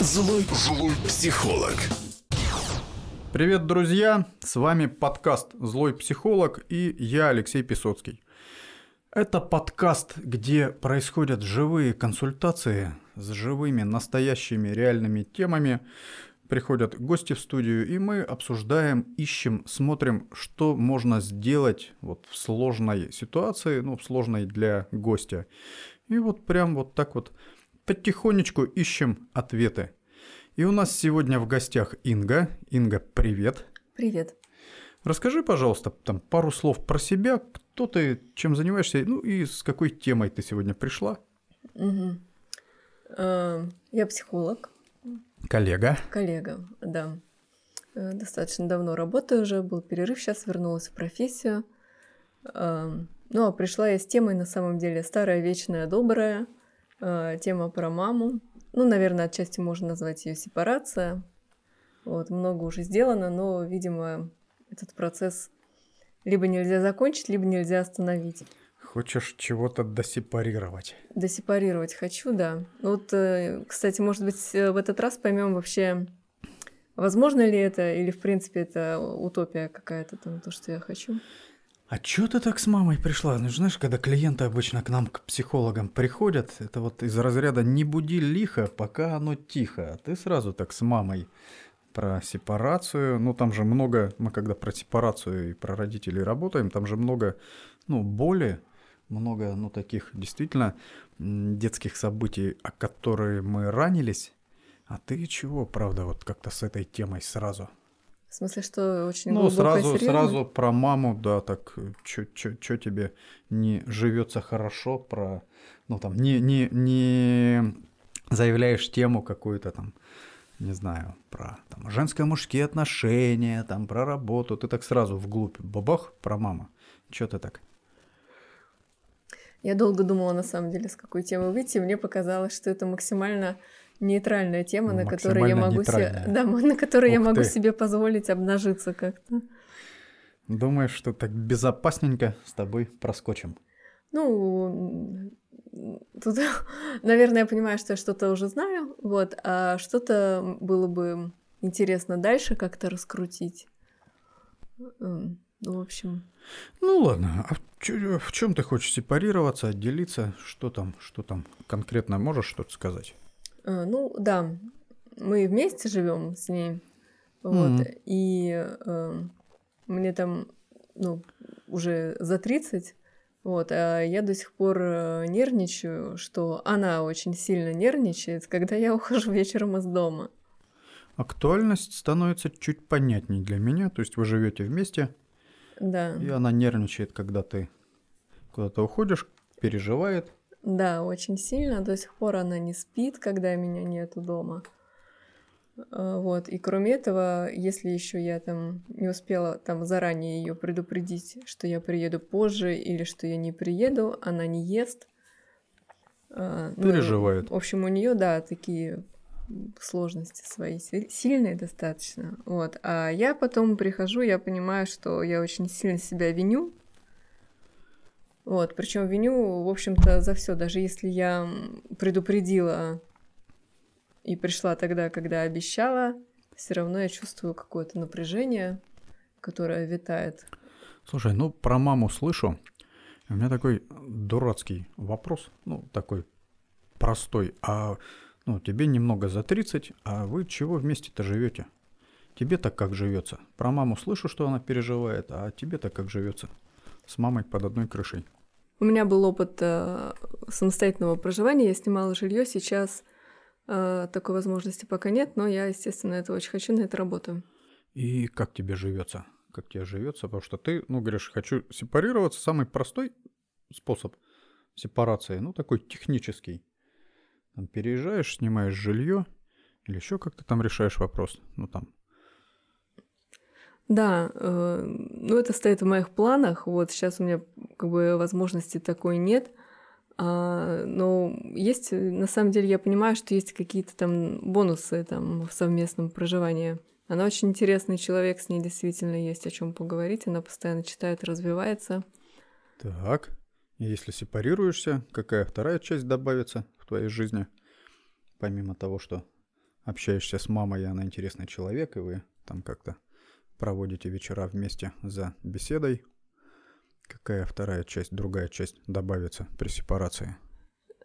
Злой, злой психолог. Привет, друзья! С вами подкаст «Злой психолог» и я, Алексей Песоцкий. Это подкаст, где происходят живые консультации с живыми, настоящими, реальными темами. Приходят гости в студию, и мы обсуждаем, ищем, смотрим, что можно сделать вот в сложной ситуации, ну, в сложной для гостя. И вот прям вот так вот потихонечку ищем ответы. И у нас сегодня в гостях Инга. Инга, привет. Привет. Расскажи, пожалуйста, там пару слов про себя, кто ты, чем занимаешься, ну и с какой темой ты сегодня пришла. Угу. Я психолог. Коллега. Коллега, да. Э, достаточно давно работаю уже, был перерыв, сейчас вернулась в профессию. Ну, а пришла я с темой, на самом деле, старая, вечная, добрая – Э, тема про маму. Ну, наверное, отчасти можно назвать ее сепарация. Вот, много уже сделано, но, видимо, этот процесс либо нельзя закончить, либо нельзя остановить. Хочешь чего-то досепарировать? Досепарировать хочу, да. Вот, э, кстати, может быть, э, в этот раз поймем вообще, возможно ли это, или, в принципе, это утопия какая-то, там, то, что я хочу. А чё ты так с мамой пришла? Ну, знаешь, когда клиенты обычно к нам, к психологам приходят, это вот из разряда «не буди лихо, пока оно тихо». А ты сразу так с мамой про сепарацию. Ну, там же много, мы когда про сепарацию и про родителей работаем, там же много, ну, боли, много, ну, таких действительно детских событий, о которые мы ранились. А ты чего, правда, вот как-то с этой темой сразу – в смысле, что очень Ну, сразу, сразу про маму, да, так, что тебе не живется хорошо, про, ну, там, не, не, не заявляешь тему какую-то там, не знаю, про там, женско-мужские отношения, там, про работу, ты так сразу вглубь, бабах, про маму. Что ты так? Я долго думала, на самом деле, с какой темы выйти. Мне показалось, что это максимально нейтральная тема, на которой я могу себе, да, на которой я могу себе позволить обнажиться как-то. Думаешь, что так безопасненько с тобой проскочим? Ну, тут, наверное, я понимаю, что я что-то уже знаю, вот, а что-то было бы интересно дальше как-то раскрутить. Ну, в общем. Ну ладно, а в чем ты хочешь сепарироваться, отделиться? Что там, что там конкретно можешь что-то сказать? А, ну да, мы вместе живем с ней. Вот. Mm-hmm. И э, мне там, ну, уже за 30, вот, а я до сих пор э, нервничаю, что она очень сильно нервничает, когда я ухожу вечером из дома. Актуальность становится чуть понятней для меня, то есть вы живете вместе, да. и она нервничает, когда ты куда-то уходишь, переживает. Да, очень сильно. До сих пор она не спит, когда меня нету дома. А, вот. И кроме этого, если еще я там не успела там заранее ее предупредить, что я приеду позже или что я не приеду, она не ест. А, ну, Переживает. Ну, в общем, у нее, да, такие сложности свои сильные достаточно. Вот. А я потом прихожу, я понимаю, что я очень сильно себя виню вот, причем виню, в общем-то, за все. Даже если я предупредила и пришла тогда, когда обещала, все равно я чувствую какое-то напряжение, которое витает. Слушай, ну про маму слышу. У меня такой дурацкий вопрос, ну такой простой. А ну, тебе немного за 30, а вы чего вместе-то живете? Тебе-то как живется? Про маму слышу, что она переживает, а тебе-то как живется? с мамой под одной крышей. У меня был опыт э, самостоятельного проживания, я снимала жилье, сейчас э, такой возможности пока нет, но я, естественно, это очень хочу, на это работаю. И как тебе живется? Как тебе живется? Потому что ты, ну, говоришь, хочу сепарироваться, самый простой способ сепарации, ну, такой технический. Там переезжаешь, снимаешь жилье, или еще как-то там решаешь вопрос, ну, там, да, э, ну это стоит в моих планах. Вот сейчас у меня как бы возможности такой нет. А, но есть, на самом деле, я понимаю, что есть какие-то там бонусы там в совместном проживании. Она очень интересный человек, с ней действительно есть о чем поговорить. Она постоянно читает, развивается. Так, если сепарируешься, какая вторая часть добавится в твоей жизни? Помимо того, что общаешься с мамой, она интересный человек, и вы там как-то проводите вечера вместе за беседой. Какая вторая часть, другая часть добавится при сепарации?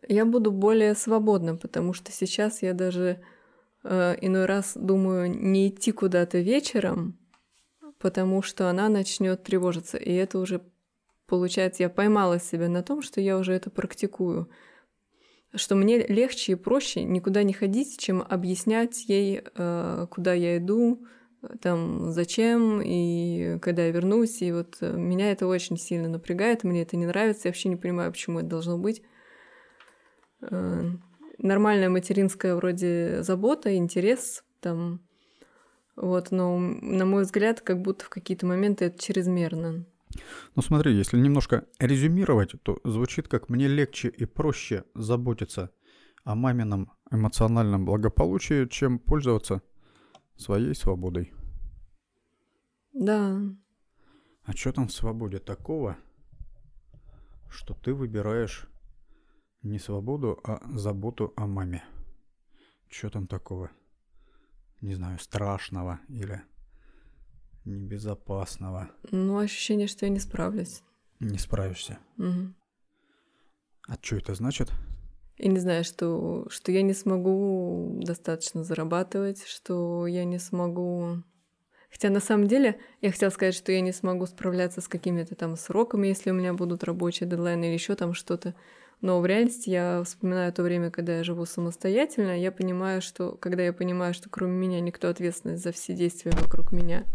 Я буду более свободна, потому что сейчас я даже э, иной раз думаю не идти куда-то вечером, потому что она начнет тревожиться. И это уже получается, я поймала себя на том, что я уже это практикую. Что мне легче и проще никуда не ходить, чем объяснять ей, э, куда я иду, там, зачем и когда я вернусь. И вот э, меня это очень сильно напрягает, мне это не нравится, я вообще не понимаю, почему это должно быть. Э, нормальная материнская вроде забота, интерес там, вот, но на мой взгляд, как будто в какие-то моменты это чрезмерно. Ну смотри, если немножко резюмировать, то звучит как мне легче и проще заботиться о мамином эмоциональном благополучии, чем пользоваться своей свободой. Да. А что там в свободе такого, что ты выбираешь не свободу, а заботу о маме? Что там такого? Не знаю, страшного или небезопасного? Ну, ощущение, что я не справлюсь. Не справишься. Угу. А что это значит? Я не знаю, что, что я не смогу достаточно зарабатывать, что я не смогу... Хотя на самом деле я хотела сказать, что я не смогу справляться с какими-то там сроками, если у меня будут рабочие дедлайны или еще там что-то. Но в реальности я вспоминаю то время, когда я живу самостоятельно, я понимаю, что когда я понимаю, что кроме меня никто ответственность за все действия вокруг меня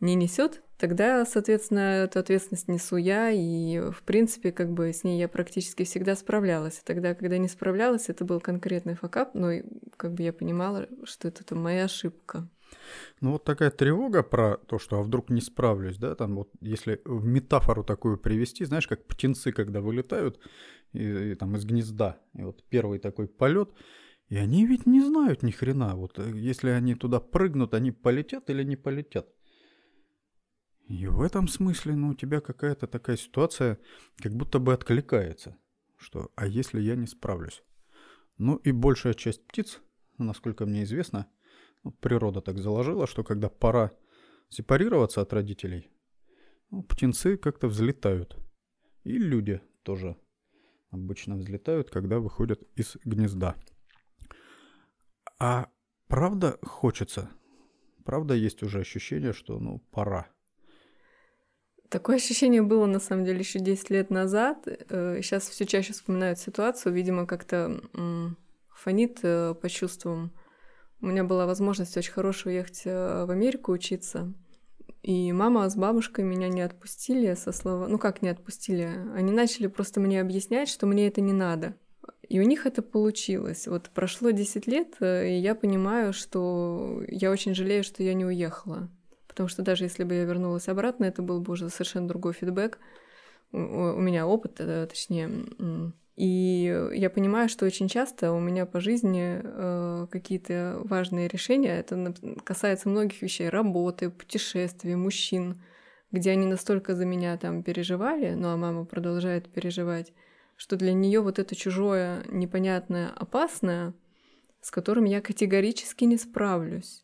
не несет, тогда, соответственно, эту ответственность несу я, и, в принципе, как бы с ней я практически всегда справлялась. Тогда, когда не справлялась, это был конкретный факап, но как бы я понимала, что это, это моя ошибка. Ну вот такая тревога про то, что а вдруг не справлюсь, да, там вот если в метафору такую привести, знаешь, как птенцы, когда вылетают и, и, там из гнезда, и вот первый такой полет, и они ведь не знают ни хрена, вот э, если они туда прыгнут, они полетят или не полетят. И в этом смысле, ну, у тебя какая-то такая ситуация, как будто бы откликается, что «а если я не справлюсь?» Ну и большая часть птиц, насколько мне известно, ну, природа так заложила, что когда пора сепарироваться от родителей, ну, птенцы как-то взлетают. И люди тоже обычно взлетают, когда выходят из гнезда. А правда хочется? Правда есть уже ощущение, что ну пора? Такое ощущение было, на самом деле, еще 10 лет назад. Сейчас э, все чаще вспоминают ситуацию, видимо, как-то фонит э, по чувствам. У меня была возможность очень хорошо уехать э, в Америку учиться. И мама с бабушкой меня не отпустили со слова... Ну как не отпустили? Они начали просто мне объяснять, что мне это не надо. И у них это получилось. Вот прошло 10 лет, и я понимаю, что я очень жалею, что я не уехала. Потому что даже если бы я вернулась обратно, это был бы уже совершенно другой фидбэк. У, у меня опыт, э, точнее. И я понимаю, что очень часто у меня по жизни э, какие-то важные решения, это касается многих вещей, работы, путешествий, мужчин, где они настолько за меня там переживали, ну а мама продолжает переживать, что для нее вот это чужое, непонятное, опасное, с которым я категорически не справлюсь.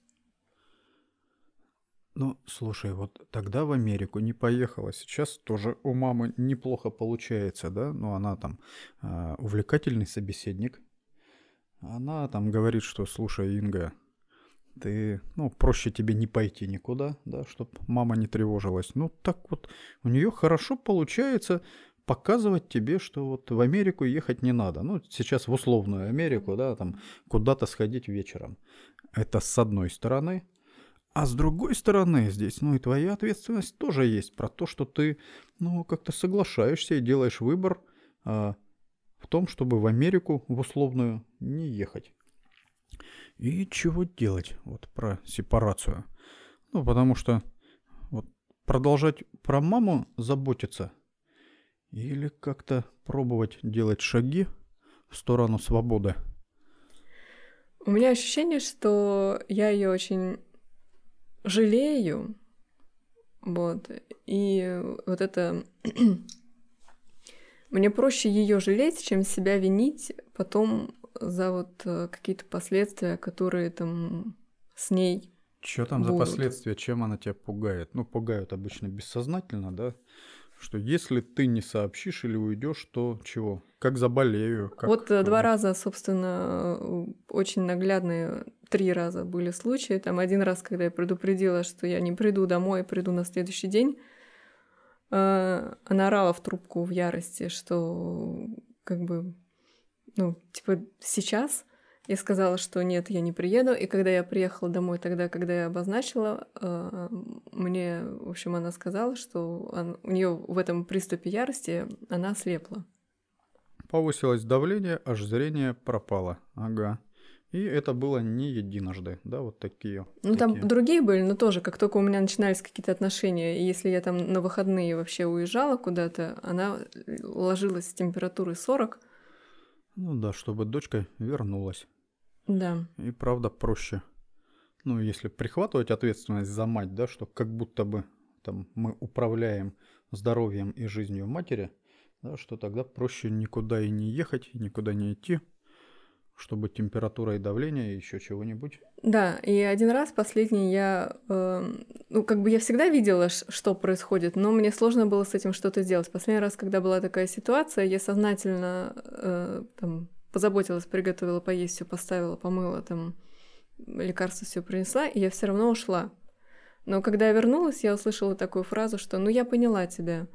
Ну, слушай, вот тогда в Америку не поехала. Сейчас тоже у мамы неплохо получается, да? Ну, она там э, увлекательный собеседник. Она там говорит, что, слушай, Инга, ты, ну, проще тебе не пойти никуда, да, чтобы мама не тревожилась. Ну, так вот, у нее хорошо получается показывать тебе, что вот в Америку ехать не надо. Ну, сейчас в условную Америку, да, там куда-то сходить вечером. Это с одной стороны. А с другой стороны, здесь, ну и твоя ответственность тоже есть про то, что ты, ну, как-то соглашаешься и делаешь выбор а, в том, чтобы в Америку в условную не ехать. И чего делать вот про сепарацию? Ну, потому что вот продолжать про маму заботиться или как-то пробовать делать шаги в сторону свободы? У меня ощущение, что я ее очень жалею. Вот. И вот это... Мне проще ее жалеть, чем себя винить потом за вот э, какие-то последствия, которые там с ней Что там за будут. последствия, чем она тебя пугает? Ну, пугают обычно бессознательно, да? Что если ты не сообщишь или уйдешь, то чего? Как заболею? Как... Вот э, два раза, собственно, э, очень наглядные, три раза были случаи. Там один раз, когда я предупредила, что я не приду домой, приду на следующий день, э, она орала в трубку в ярости, что как бы, ну, типа, сейчас я сказала, что нет, я не приеду. И когда я приехала домой, тогда, когда я обозначила, э, мне, в общем, она сказала, что он- у нее в этом приступе ярости она ослепла. Повысилось давление, аж зрение пропало. Ага. И это было не единожды, да, вот такие. Ну, там такие. другие были, но тоже, как только у меня начинались какие-то отношения, и если я там на выходные вообще уезжала куда-то, она ложилась с температурой 40. Ну да, чтобы дочка вернулась. Да. И правда проще. Ну, если прихватывать ответственность за мать, да, что как будто бы там мы управляем здоровьем и жизнью матери, да, что тогда проще никуда и не ехать, никуда не идти, чтобы температура и давление, и еще чего-нибудь. Да, и один раз последний я, э, ну, как бы я всегда видела, что происходит, но мне сложно было с этим что-то сделать. Последний раз, когда была такая ситуация, я сознательно э, там позаботилась, приготовила поесть, все поставила, помыла, там лекарства все принесла, и я все равно ушла. Но когда я вернулась, я услышала такую фразу, что «ну я поняла тебя»,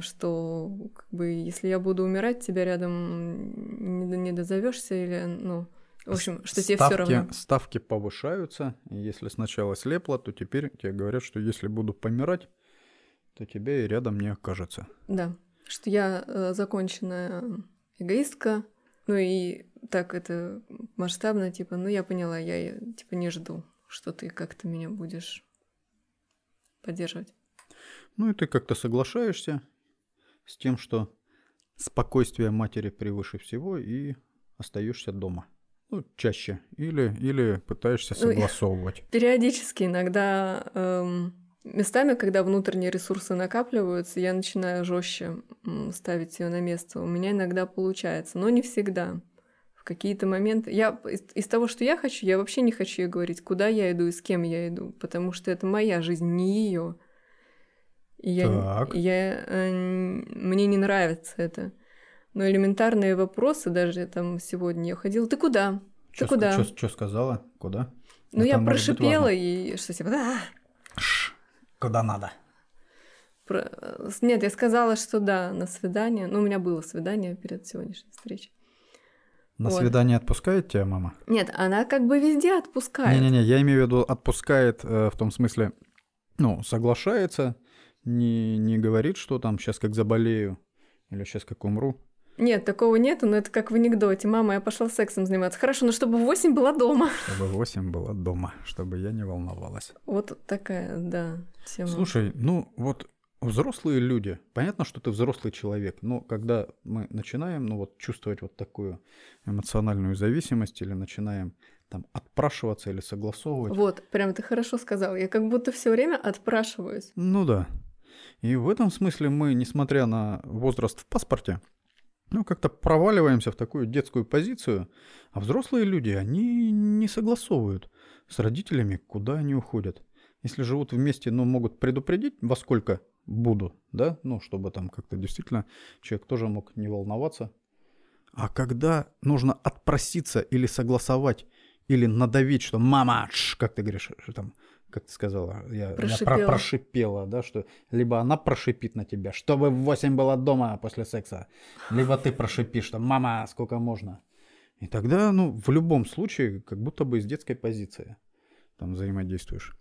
что как бы если я буду умирать, тебя рядом не, не дозовешься или, ну, в общем, что тебе все ставки, равно. ставки повышаются, если сначала слепло, то теперь тебе говорят, что если буду помирать, то тебя и рядом не окажется. Да, что я э, законченная эгоистка, ну и так это масштабно, типа, ну я поняла, я э, типа не жду, что ты как-то меня будешь поддерживать. Ну и ты как-то соглашаешься с тем, что спокойствие матери превыше всего, и остаешься дома. Ну, чаще. Или, или пытаешься Ну, согласовывать. Периодически, иногда эм, местами, когда внутренние ресурсы накапливаются, я начинаю жестче ставить ее на место. У меня иногда получается, но не всегда. В какие-то моменты. Я из, из того, что я хочу, я вообще не хочу ей говорить, куда я иду и с кем я иду, потому что это моя жизнь, не ее. Я, Так. я, э, мне не нравится это. Но элементарные вопросы, даже там сегодня я ходила, ты куда? Ты куда? Что сказала? Куда? Ну, Это я прошипела и что типа, да. Куда надо? Про- э, Нет, я сказала, что да, на свидание. Ну, у меня было свидание перед сегодняшней встречей. На Вот. свидание отпускает тебя мама? Нет, она как бы везде отпускает. Не-не-не, я имею в виду отпускает э, в том смысле, ну, соглашается, не, не говорит, что там сейчас как заболею или сейчас как умру. Нет, такого нету, но это как в анекдоте. Мама, я пошла сексом заниматься. Хорошо, но чтобы в 8 была дома. Чтобы 8 было дома, чтобы я не волновалась. Вот такая, да, тема. Слушай, ну вот взрослые люди, понятно, что ты взрослый человек, но когда мы начинаем, ну вот чувствовать вот такую эмоциональную зависимость или начинаем там отпрашиваться или согласовывать, Вот, прям ты хорошо сказал. Я как будто все время отпрашиваюсь. ну да. И в этом смысле мы, несмотря на возраст в паспорте, ну, как-то проваливаемся в такую детскую позицию, а взрослые люди, они не согласовывают с родителями, куда они уходят. Если живут вместе, ну, могут предупредить, во сколько буду, да, ну, чтобы там как-то действительно человек тоже мог не волноваться. А когда нужно отпроситься или согласовать, или надавить, что мама, как ты говоришь, там, как ты сказала, я, я про- Прошипела. прошипела, да, что либо она прошипит на тебя, чтобы в 8 было дома после секса, либо ты прошипишь, что мама, сколько можно. И тогда, ну, в любом случае, как будто бы из детской позиции там взаимодействуешь.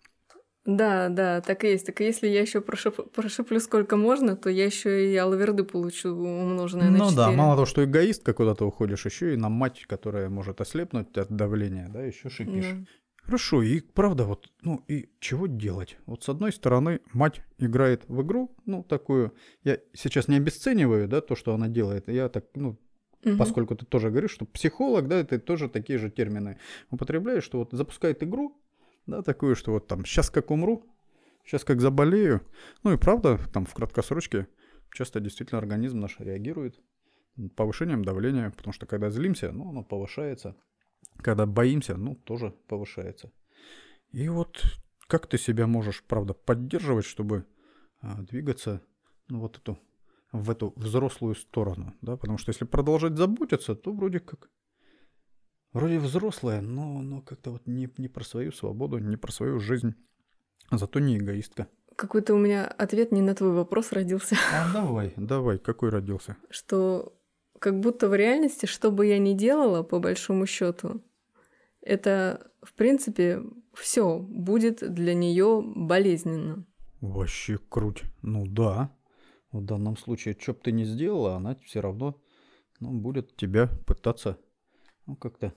Да, да, так и есть. Так и если я еще прошиплю сколько можно, то я еще и алаверды получу умноженное на Ну да, 4. мало того, что эгоистка куда-то уходишь, еще и на мать, которая может ослепнуть от давления, да, еще шипишь. Да. Хорошо, и правда, вот, ну и чего делать? Вот с одной стороны, мать играет в игру, ну, такую, я сейчас не обесцениваю, да, то, что она делает, я так, ну, Мгм. поскольку ты тоже говоришь, что психолог, да, ты тоже такие же термины употребляешь, что вот запускает игру, да, такую, что вот там, сейчас как умру, сейчас как заболею, ну и правда, там в краткосрочке часто действительно организм наш реагирует повышением давления, потому что когда злимся, ну, оно повышается. Когда боимся, ну, тоже повышается. И вот как ты себя можешь, правда, поддерживать, чтобы а, двигаться, ну, вот эту, в эту взрослую сторону, да? Потому что если продолжать заботиться, то вроде как, вроде взрослая, но, но как-то вот не, не про свою свободу, не про свою жизнь, зато не эгоистка. Какой-то у меня ответ не на твой вопрос родился. А давай, давай, какой родился? Что как будто в реальности, что бы я ни делала, по большому счету, это, в принципе, все будет для нее болезненно. Вообще круть. Ну да. В данном случае, что бы ты ни сделала, она все равно ну, будет тебя пытаться ну, как-то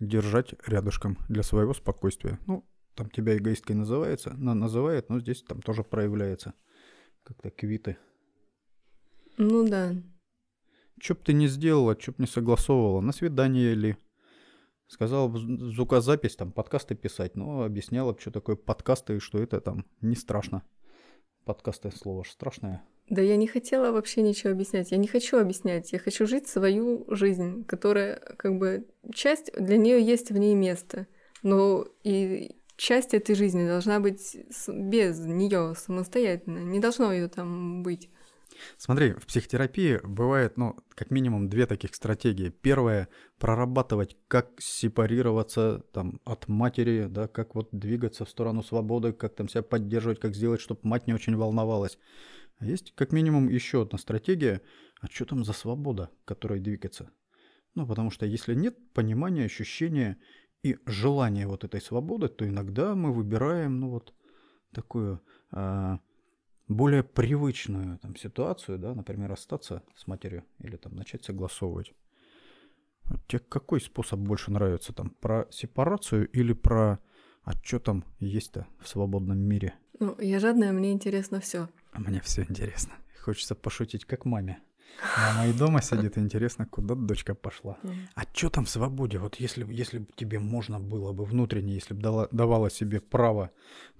держать рядышком для своего спокойствия. Ну, там тебя эгоисткой называется, на, называет, но здесь там тоже проявляется как-то квиты. Ну да. Что б ты не сделала, что б не согласовывала, на свидание ли? Сказала звукозапись, там, подкасты писать, но объясняла, что такое подкасты и что это там не страшно. Подкасты слово же страшное. Да я не хотела вообще ничего объяснять. Я не хочу объяснять. Я хочу жить свою жизнь, которая как бы часть для нее есть в ней место. Но и часть этой жизни должна быть без нее самостоятельно. Не должно ее там быть. Смотри, в психотерапии бывает, ну, как минимум две таких стратегии. Первая – прорабатывать, как сепарироваться там, от матери, да, как вот двигаться в сторону свободы, как там себя поддерживать, как сделать, чтобы мать не очень волновалась. А есть как минимум еще одна стратегия, а что там за свобода, которой двигаться? Ну, потому что если нет понимания, ощущения и желания вот этой свободы, то иногда мы выбираем, ну вот, такую э, более привычную там ситуацию, да, например, расстаться с матерью или там начать согласовывать. тебе какой способ больше нравится, там, про сепарацию или про а что там есть-то в свободном мире? Ну, я жадная, мне интересно все. А мне все интересно. Хочется пошутить, как маме. Мама и дома сидит, интересно, куда дочка пошла. А что там в свободе? Вот если, если бы тебе можно было бы внутренне, если бы давала себе право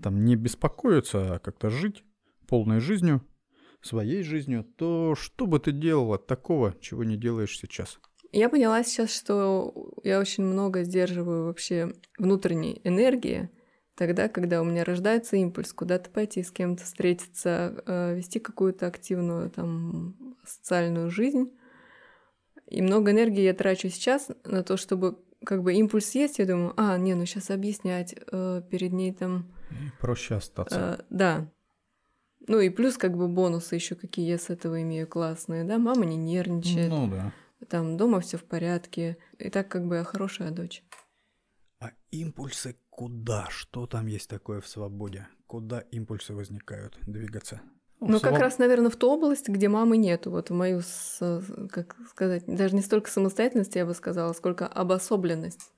там не беспокоиться, а как-то жить полной жизнью, своей жизнью, то что бы ты делала такого, чего не делаешь сейчас? Я поняла сейчас, что я очень много сдерживаю вообще внутренней энергии, тогда, когда у меня рождается импульс куда-то пойти, с кем-то встретиться, э, вести какую-то активную там социальную жизнь. И много энергии я трачу сейчас на то, чтобы как бы импульс есть, я думаю, а, не, ну сейчас объяснять э, перед ней там... Проще остаться. Э, да. Ну и плюс как бы бонусы еще какие я с этого имею классные, да, мама не нервничает. Ну да. Там дома все в порядке. И так как бы я хорошая дочь. А импульсы куда? Что там есть такое в свободе? Куда импульсы возникают двигаться? Ну, ну как раз, наверное, в ту область, где мамы нету. Вот в мою, как сказать, даже не столько самостоятельности, я бы сказала, сколько обособленность.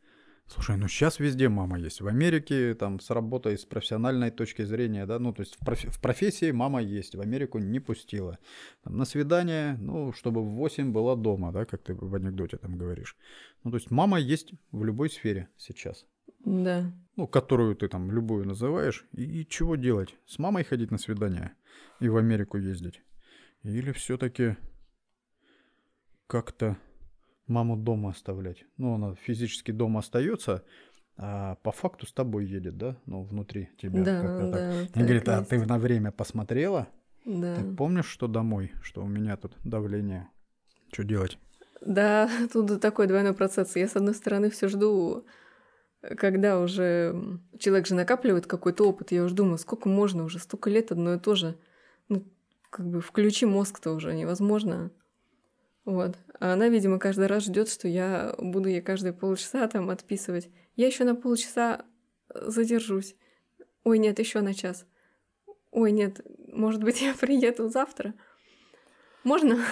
Слушай, ну сейчас везде мама есть. В Америке там с работой, с профессиональной точки зрения, да, ну то есть в, профи- в профессии мама есть, в Америку не пустила. Там, на свидание, ну, чтобы в 8 была дома, да, как ты в анекдоте там говоришь. Ну то есть мама есть в любой сфере сейчас. Да. Ну, которую ты там любую называешь. И, и чего делать? С мамой ходить на свидание и в Америку ездить? Или все-таки как-то маму дома оставлять. Ну, она физически дома остается, а по факту с тобой едет, да? Ну, внутри тебя. Да, да. Так. И говорит, а ты на время посмотрела? Да. Ты помнишь, что домой, что у меня тут давление? Что делать? Да, тут такой двойной процесс. Я, с одной стороны, все жду, когда уже человек же накапливает какой-то опыт, я уже думаю, сколько можно уже, столько лет одно и то же. Ну, как бы включи мозг-то уже невозможно. Вот. А она, видимо, каждый раз ждет, что я буду ей каждые полчаса там отписывать. Я еще на полчаса э, задержусь. Ой, нет, еще на час. Ой, нет, может быть, я приеду завтра. Можно?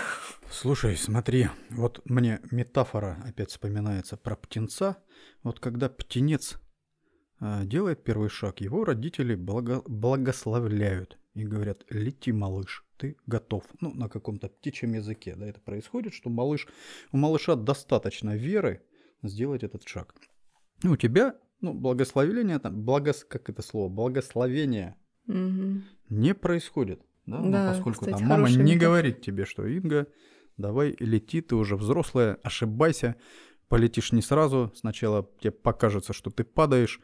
Слушай, смотри, вот мне метафора опять вспоминается про птенца. Вот когда птенец э, делает первый шаг, его родители благо- благословляют и говорят, лети, малыш ты готов. Ну, на каком-то птичьем языке, да, это происходит, что малыш, у малыша достаточно веры сделать этот шаг. Ну, у тебя, ну, благословение, там, благос, как это слово, благословение угу. не происходит. Да, да ну, поскольку кстати, там мама не метод. говорит тебе, что Инга, давай лети, ты уже взрослая, ошибайся, полетишь не сразу, сначала тебе покажется, что ты падаешь,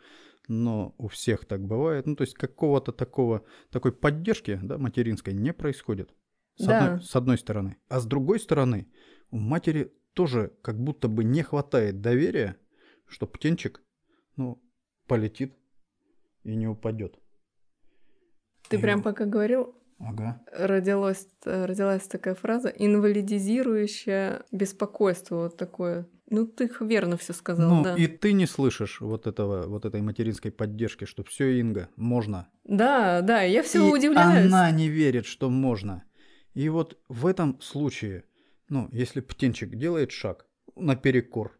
но у всех так бывает. Ну, то есть какого-то такого, такой поддержки да, материнской не происходит. С, Да. одной, с одной стороны. А с другой стороны, у матери тоже как будто бы не хватает доверия, что птенчик ну, полетит и не упадет. Ты И прям пока говорил, Ага. родилась, э, родилась такая фраза инвалидизирующее беспокойство вот такое. Ну, ты верно все сказал, Ну, да. и ты не слышишь вот этого, вот этой материнской поддержки, что все, Инга, можно. Да, да, я все удивляюсь. она не верит, что можно. И вот в этом случае, ну, если птенчик делает шаг наперекор,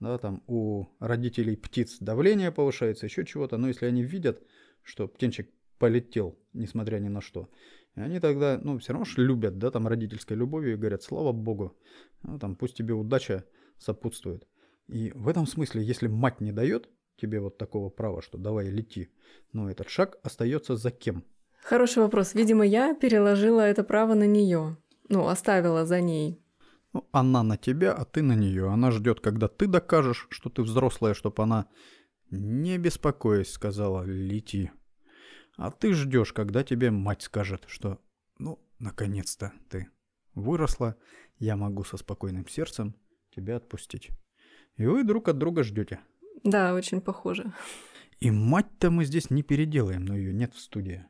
да, там у родителей птиц давление повышается, еще чего-то, но если они видят, что птенчик полетел, несмотря ни на что, они тогда, ну, все равно ж любят, да, там родительской любовью и говорят, слава богу, ну, там, пусть тебе удача сопутствует. И в этом смысле, если мать не дает тебе вот такого права, что давай лети, ну, этот шаг остается за кем? Хороший вопрос. Видимо, я переложила это право на нее. Ну, оставила за ней. Ну, она на тебя, а ты на нее. Она ждет, когда ты докажешь, что ты взрослая, чтобы она, не беспокоясь, сказала «лети». А ты ждешь, когда тебе мать скажет, что «ну, наконец-то ты выросла, я могу со спокойным сердцем тебя отпустить». И вы друг от друга ждете. Да, очень похоже. И мать-то мы здесь не переделаем, но ее нет в студии.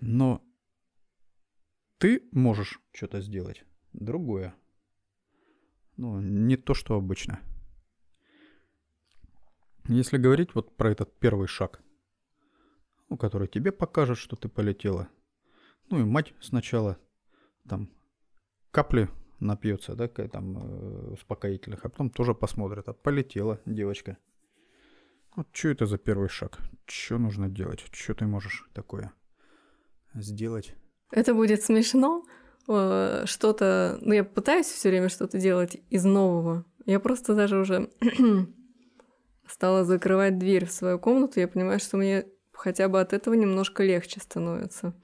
Но ты можешь что-то сделать. Другое. Ну, не то, что обычно. Если говорить вот про этот первый шаг, ну, который тебе покажет, что ты полетела. Ну и мать сначала там капли напьется, да, там э, успокоительных, а потом тоже посмотрит, а полетела девочка. Вот что это за первый шаг? Что нужно делать? Что ты можешь такое сделать? Это будет смешно. э, Что-то... Ну, я пытаюсь все время что-то делать из нового. Я просто даже уже стала закрывать дверь в свою комнату. Я понимаю, что мне хотя бы от этого немножко легче становится.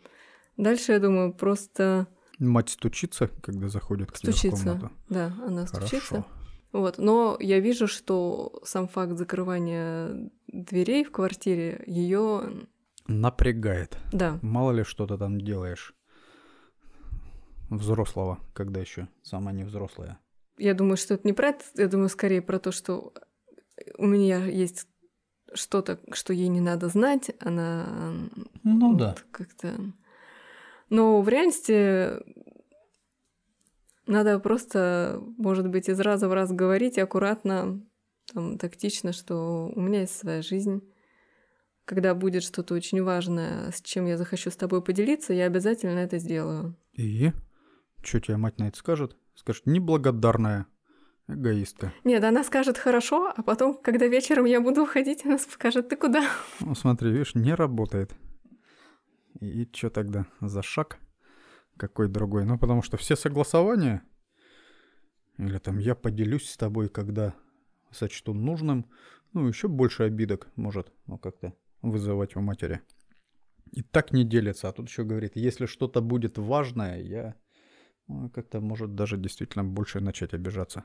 Дальше, я думаю, просто Мать стучится, когда заходит к тебе в стучится. комнату. Да, она стучится. Хорошо. Вот. Но я вижу, что сам факт закрывания дверей в квартире ее, Напрягает. да, Мало ли что ты там делаешь. Взрослого, когда еще сама не взрослая. я думаю, что это не про это, я думаю, скорее про то, что у меня есть что-то, что ей не надо знать, она Ну вот как-то... Но в реальности надо просто, может быть, из раза в раз говорить аккуратно, там, тактично, что у меня есть своя жизнь. Когда будет что-то очень важное, с чем я захочу с тобой поделиться, я обязательно это сделаю. И? Что тебе мать на это скажет? Скажет, неблагодарная эгоистка. Нет, она скажет хорошо, а потом, когда вечером я буду уходить, она скажет, ты куда? Ну, смотри, видишь, не работает. И, что тогда за шаг? Какой другой? Ну, потому что все согласования, или там я поделюсь с тобой, когда сочту нужным, ну, еще больше обидок может, ну, как-то вызывать у матери. И так не делится. А тут еще говорит, если что-то будет важное, я ну, как-то может даже действительно больше начать обижаться.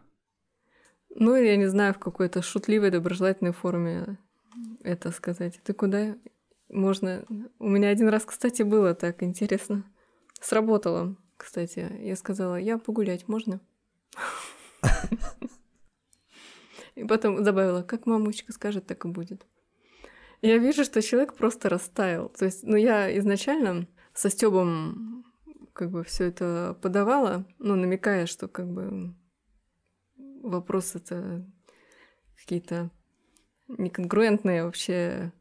Ну, я не знаю, в какой-то шутливой, доброжелательной форме это сказать. Ты куда? Можно... У меня один раз, кстати, было так интересно. Сработало, кстати. Я сказала, я погулять, можно? И потом добавила, как мамочка скажет, так и будет. Я вижу, что человек просто растаял. То есть, ну, я изначально со Стёбом как бы все это подавала, ну, намекая, что как бы вопросы это какие-то неконгруентные вообще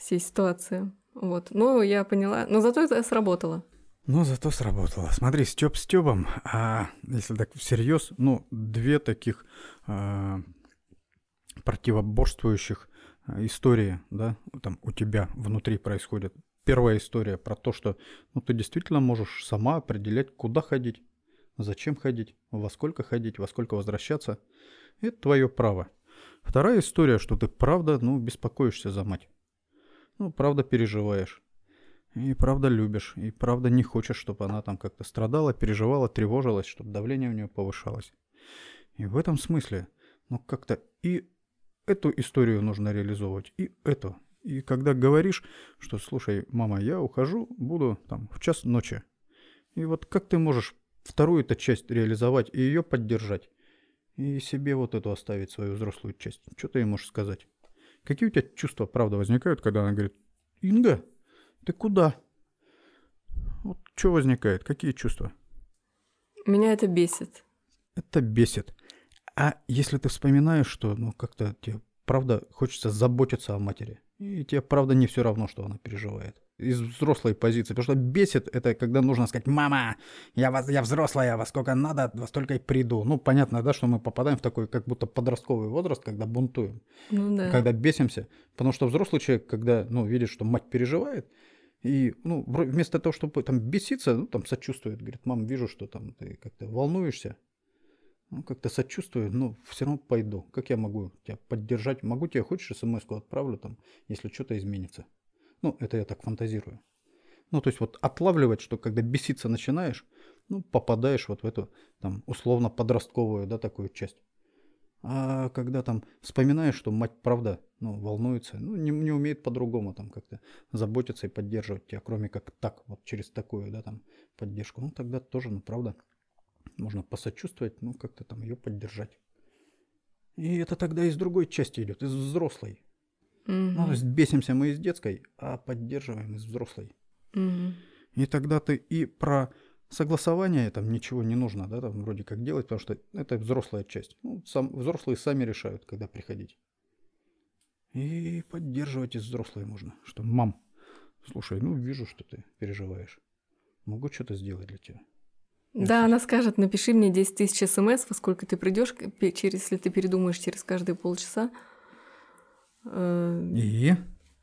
всей ситуации. Вот. Но я поняла. Но зато это сработало. Ну, зато сработало. Смотри, Степ Степом, а если так всерьез, ну, две таких а, противоборствующих а, истории, да, там у тебя внутри происходит. Первая история про то, что ну, ты действительно можешь сама определять, куда ходить, зачем ходить, во сколько ходить, во сколько возвращаться. Это твое право. Вторая история, что ты правда, ну, беспокоишься за мать. Ну, правда переживаешь. И правда любишь, и правда не хочешь, чтобы она там как-то страдала, переживала, тревожилась, чтобы давление у нее повышалось. И в этом смысле, ну как-то и эту историю нужно реализовывать, и эту. И когда говоришь, что, слушай, мама, я ухожу, буду там в час ночи. И вот как ты можешь вторую эту часть реализовать и ее поддержать? И себе вот эту оставить, свою взрослую часть. Что ты ей можешь сказать? Какие у тебя чувства, правда, возникают, когда она говорит, Инга, ты куда? Вот что возникает? Какие чувства? Меня это бесит. Это бесит. А если ты вспоминаешь, что ну как-то тебе правда хочется заботиться о матери, и тебе правда не все равно, что она переживает. Из взрослой позиции. Потому что бесит это, когда нужно сказать, мама, я, вас, я взрослая, во сколько надо, во столько и приду. Ну, понятно, да, что мы попадаем в такой как будто подростковый возраст, когда бунтуем. Ну да. Когда бесимся. Потому что взрослый человек, когда, ну, видит, что мать переживает, и, ну, вместо того, чтобы там беситься, ну, там сочувствует, говорит, мам, вижу, что там ты как-то волнуешься, ну, как-то сочувствую, но все равно пойду. Как я могу тебя поддержать? Могу тебе, хочешь, смс отправлю там, если что-то изменится. Ну, это я так фантазирую. Ну, то есть вот отлавливать, что когда беситься начинаешь, ну, попадаешь вот в эту, там, условно подростковую, да, такую часть. А когда там вспоминаешь, что мать правда ну, волнуется, ну, не, не умеет по-другому там как-то заботиться и поддерживать тебя, кроме как так, вот через такую, да, там, поддержку, ну, тогда тоже, ну, правда, можно посочувствовать, ну, как-то там ее поддержать. И это тогда из другой части идет, из взрослой. Угу. Ну, то есть бесимся мы из детской, а поддерживаем из взрослой. Угу. И тогда ты и про Согласование там ничего не нужно, да, там вроде как делать, потому что это взрослая часть. Ну, сам, взрослые сами решают, когда приходить. И поддерживать из взрослой можно. Что, мам, слушай, ну вижу, что ты переживаешь. Могу что-то сделать для тебя. Да, она скажет, напиши мне 10 тысяч смс, во сколько ты придешь, через, если ты передумаешь через каждые полчаса. Э, и?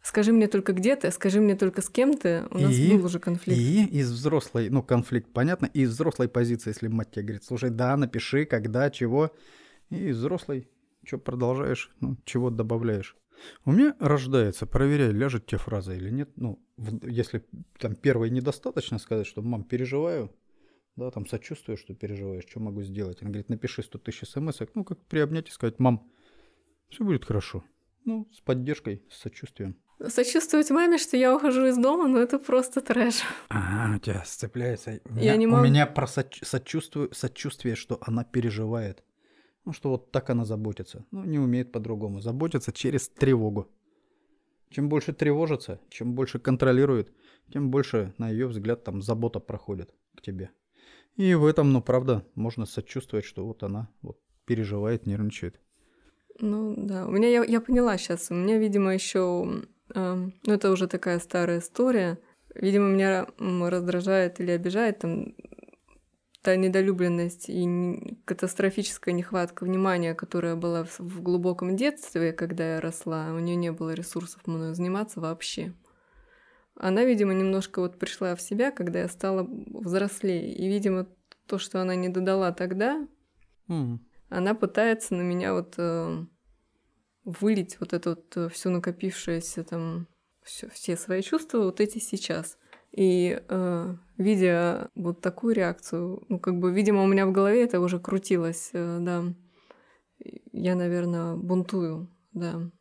Скажи мне только где ты, скажи мне только с кем ты. У нас и, был уже конфликт. И из взрослой, ну, конфликт, понятно, и из взрослой позиции, если мать тебе говорит, слушай, да, напиши, когда, чего. И из взрослой, что продолжаешь, ну, чего добавляешь. У меня рождается, проверяй, ляжет тебе фраза или нет. Ну, в, если там первой недостаточно сказать, что мам, переживаю, да, там сочувствую, что переживаешь, что могу сделать. Он говорит, напиши 100 тысяч смс, ну, как приобнять и сказать, мам, все будет хорошо. Ну, с поддержкой, с сочувствием. Сочувствовать маме, что я ухожу из дома, ну это просто трэш. Ага, у тебя сцепляется. У Я меня, не у могу- меня про соч- сочувствую, сочувствие, что она переживает. Ну, что вот так она заботится. Ну, не умеет по-другому. Заботится через тревогу. Чем больше тревожится, чем больше контролирует, тем больше, на ее взгляд, там забота проходит к тебе. И в этом, ну, правда, можно сочувствовать, что вот она вот переживает, нервничает. Ну да, у меня я, я поняла сейчас. У меня, видимо, еще, ну это уже такая старая история. Видимо, меня раздражает или обижает там та недолюбленность и катастрофическая нехватка внимания, которая была в, в глубоком детстве, когда я росла. У нее не было ресурсов мною заниматься вообще. Она, видимо, немножко вот пришла в себя, когда я стала взрослее. И, видимо, то, что она не додала тогда, М. она пытается на меня вот э, вылить вот это вот э, всю накопившееся там всё- все свои чувства вот эти сейчас. И э, видя вот такую реакцию, ну как бы, видимо, у меня в голове это уже крутилось, э, да. Я, наверное, бунтую, да.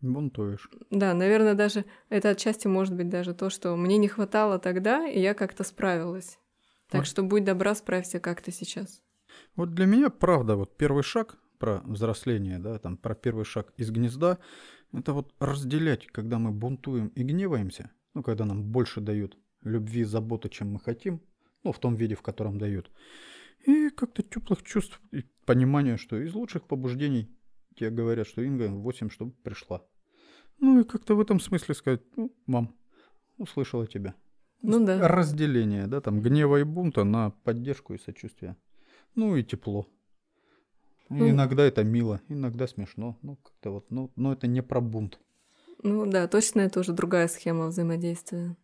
Бунтуешь. Да, наверное, даже это отчасти может быть даже то, что мне не хватало тогда, и я как-то справилась. Так Вот. что будь добра, справься как-то сейчас. Вот для меня, правда, вот первый шаг про взросление, да, там про первый шаг из гнезда, это вот разделять, когда мы бунтуем и гневаемся, ну, когда нам больше дают любви, заботы, чем мы хотим, ну, в том виде, в котором дают, и как-то теплых чувств и понимания, что из лучших побуждений тебе говорят, что Инга в 8, чтобы пришла. Ну, и как-то в этом смысле сказать, ну, мам, услышала тебя. Ну да. Разделение, да, там гнева и бунта на поддержку и сочувствие. Ну и тепло. Ну- иногда это мило, иногда смешно. Ну, как-то вот, ну, но это не про бунт. Ну да, точно это уже другая схема взаимодействия.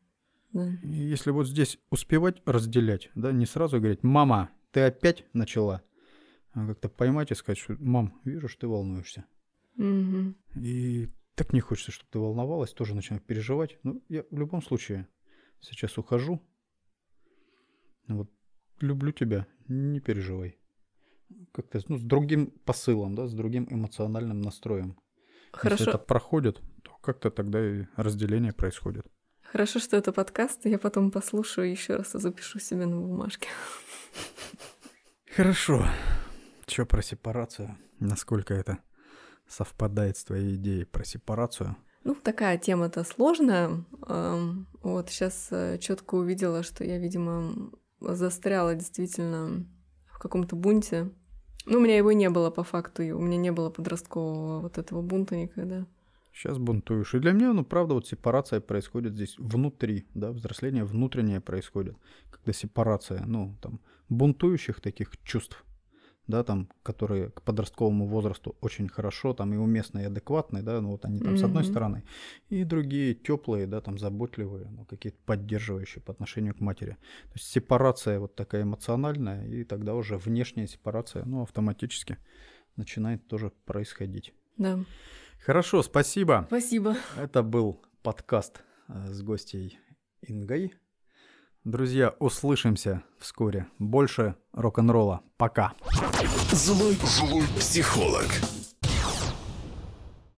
Да. Если вот здесь успевать разделять, да, не сразу говорить, мама, ты опять начала, а как-то поймать и сказать, что, мам, вижу, что ты волнуешься. Мгм. И так не хочется, чтобы ты волновалась, тоже начинаю переживать. Ну, я в любом случае, сейчас ухожу. Вот люблю тебя, не переживай. Как-то ну, с другим посылом, да, с другим эмоциональным настроем. Хорошо. Если это проходит, то как-то тогда и разделение происходит. Хорошо, что это подкаст, я потом послушаю еще раз и запишу себе на бумажке. Хорошо. Что про сепарацию? Насколько это совпадает с твоей идеей про сепарацию? Ну, такая тема-то сложная. Вот сейчас э, четко увидела, что я, видимо, застряла действительно в каком-то бунте. Ну, у меня его не было по факту, и у меня не было подросткового вот этого бунта никогда. Сейчас бунтуешь. И для меня, ну, правда, вот сепарация происходит здесь внутри, да, взросление внутреннее происходит. Когда сепарация, ну, там, бунтующих таких чувств, да, там, которые к подростковому возрасту очень хорошо, там и уместные, и адекватные, да, ну вот они там mm-hmm. с одной стороны, и другие теплые, да, там заботливые, ну какие-то поддерживающие по отношению к матери. То есть сепарация вот такая эмоциональная, и тогда уже внешняя сепарация, ну автоматически начинает тоже происходить. Да. Хорошо, спасибо. Спасибо. Это был подкаст э, с гостей Ингой. Друзья, услышимся вскоре. Больше рок-н-ролла. Пока. Злой, злой психолог.